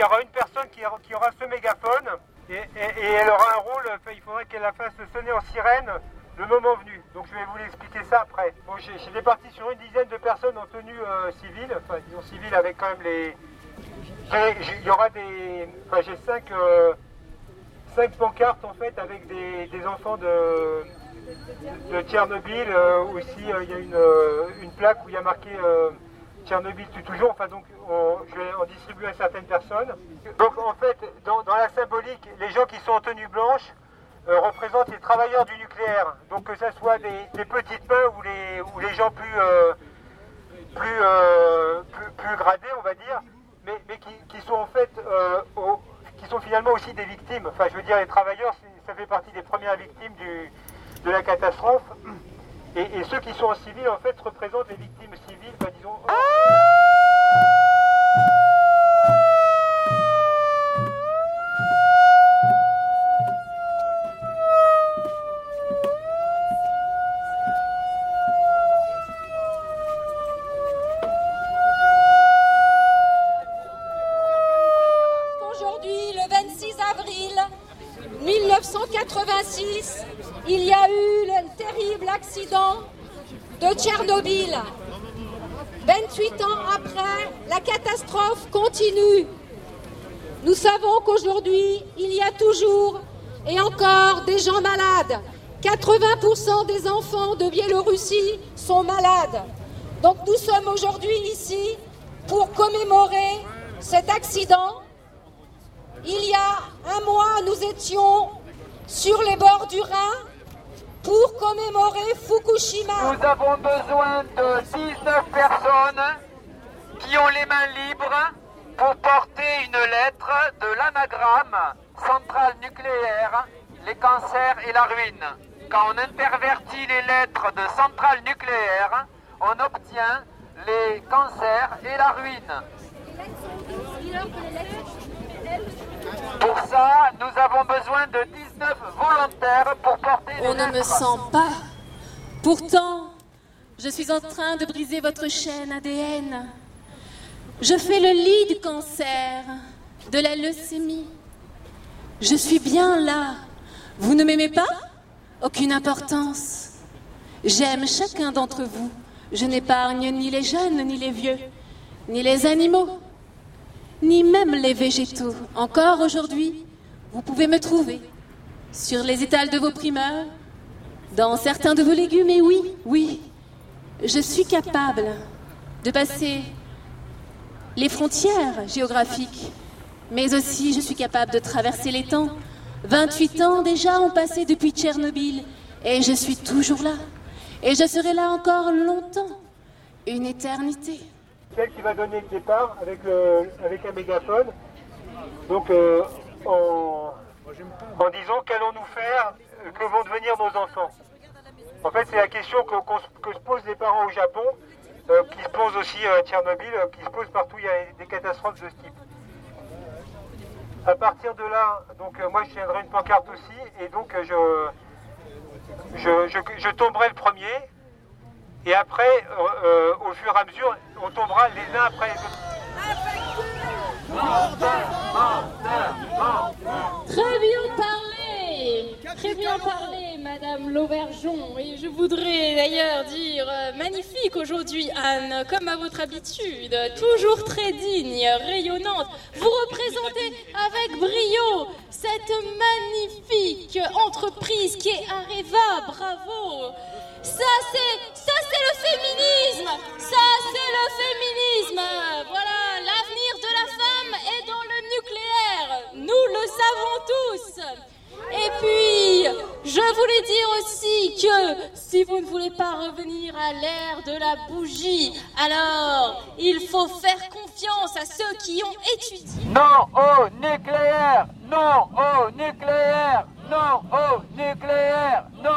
il y aura une personne qui, aura ce mégaphone et, elle aura un rôle, il faudrait qu'elle la fasse sonner en sirène le moment venu. Donc je vais vous l'expliquer ça après. Bon, j'ai départi sur une dizaine de personnes en tenue euh, civile, enfin disons civile avec quand même les... Il y aura des... Enfin j'ai cinq, euh, cinq pancartes en fait avec des, des enfants de, de Tchernobyl. Euh, aussi il y a une, une, plaque où il y a marqué Tchernobyl tue toujours. Enfin donc je vais en distribuer à certaines personnes. Donc en fait dans, la symbolique, les gens qui sont en tenue blanche euh, représentent les travailleurs du nucléaire. Donc que ce soit des, petites mains ou les, ou les gens plus, euh, euh, plus, plus, gradés, on va dire, mais, mais qui, sont en fait, qui sont finalement aussi des victimes. Enfin, je veux dire, les travailleurs, ça fait partie des premières victimes du, de la catastrophe. Et, ceux qui sont en civil, en fait, représentent les victimes civiles, disons. Il y a eu le terrible accident de Tchernobyl. 28 ans après, la catastrophe continue. Nous savons qu'aujourd'hui, il y a toujours et encore des gens malades. 80% des enfants de Biélorussie sont malades. Donc nous sommes aujourd'hui ici pour commémorer cet accident. Il y a un mois, nous étions sur les bords du Rhin pour commémorer Fukushima. Nous avons besoin de 19 personnes qui ont les mains libres pour porter une lettre de l'anagramme centrale nucléaire, les cancers et la ruine. Quand on intervertit les lettres de centrale nucléaire, on obtient les cancers et la ruine. Pour ça, nous avons besoin de 19 volontaires pour porter On ne me sent pas. Pourtant, je suis en train de briser votre chaîne ADN. Je fais le lit du cancer, de la leucémie. Je suis bien là. Vous ne m'aimez pas? Aucune importance. J'aime chacun d'entre vous. Je n'épargne ni les jeunes, ni les vieux, ni les animaux ni même les végétaux. Encore aujourd'hui, vous pouvez me trouver sur les étals de vos primeurs, dans certains de vos légumes, et oui, oui, je suis capable de passer les frontières géographiques, mais aussi je suis capable de traverser les temps. 28 ans déjà ont passé depuis Tchernobyl, et je suis toujours là. Et je serai là encore longtemps, une éternité celle qui va donner le départ avec, avec un mégaphone. Donc euh, en, disant qu'allons-nous faire, euh, que vont devenir nos enfants? En fait, c'est la question que, se posent les parents au Japon, euh, qui se posent aussi à Tchernobyl, qui se posent partout où il y a des catastrophes de ce type. À partir de là, donc moi je tiendrai une pancarte aussi, et donc je, je, je tomberai le premier, et après, au fur et à mesure, on tombera les uns après les autres. Très bien parlé Très bien parlé, Madame Lauvergeon. Et je voudrais d'ailleurs dire euh, magnifique aujourd'hui, Anne, comme à votre habitude, toujours très digne, rayonnante. Vous représentez avec brio cette magnifique entreprise qui est Areva. Bravo ça c'est, ça, c'est le féminisme. Voilà, l'avenir de la femme est dans le nucléaire. Nous le savons tous. Et puis, je voulais dire aussi que si vous ne voulez pas revenir à l'ère de la bougie, alors il faut faire confiance à ceux qui ont étudié. Non au nucléaire Non au nucléaire Non au nucléaire non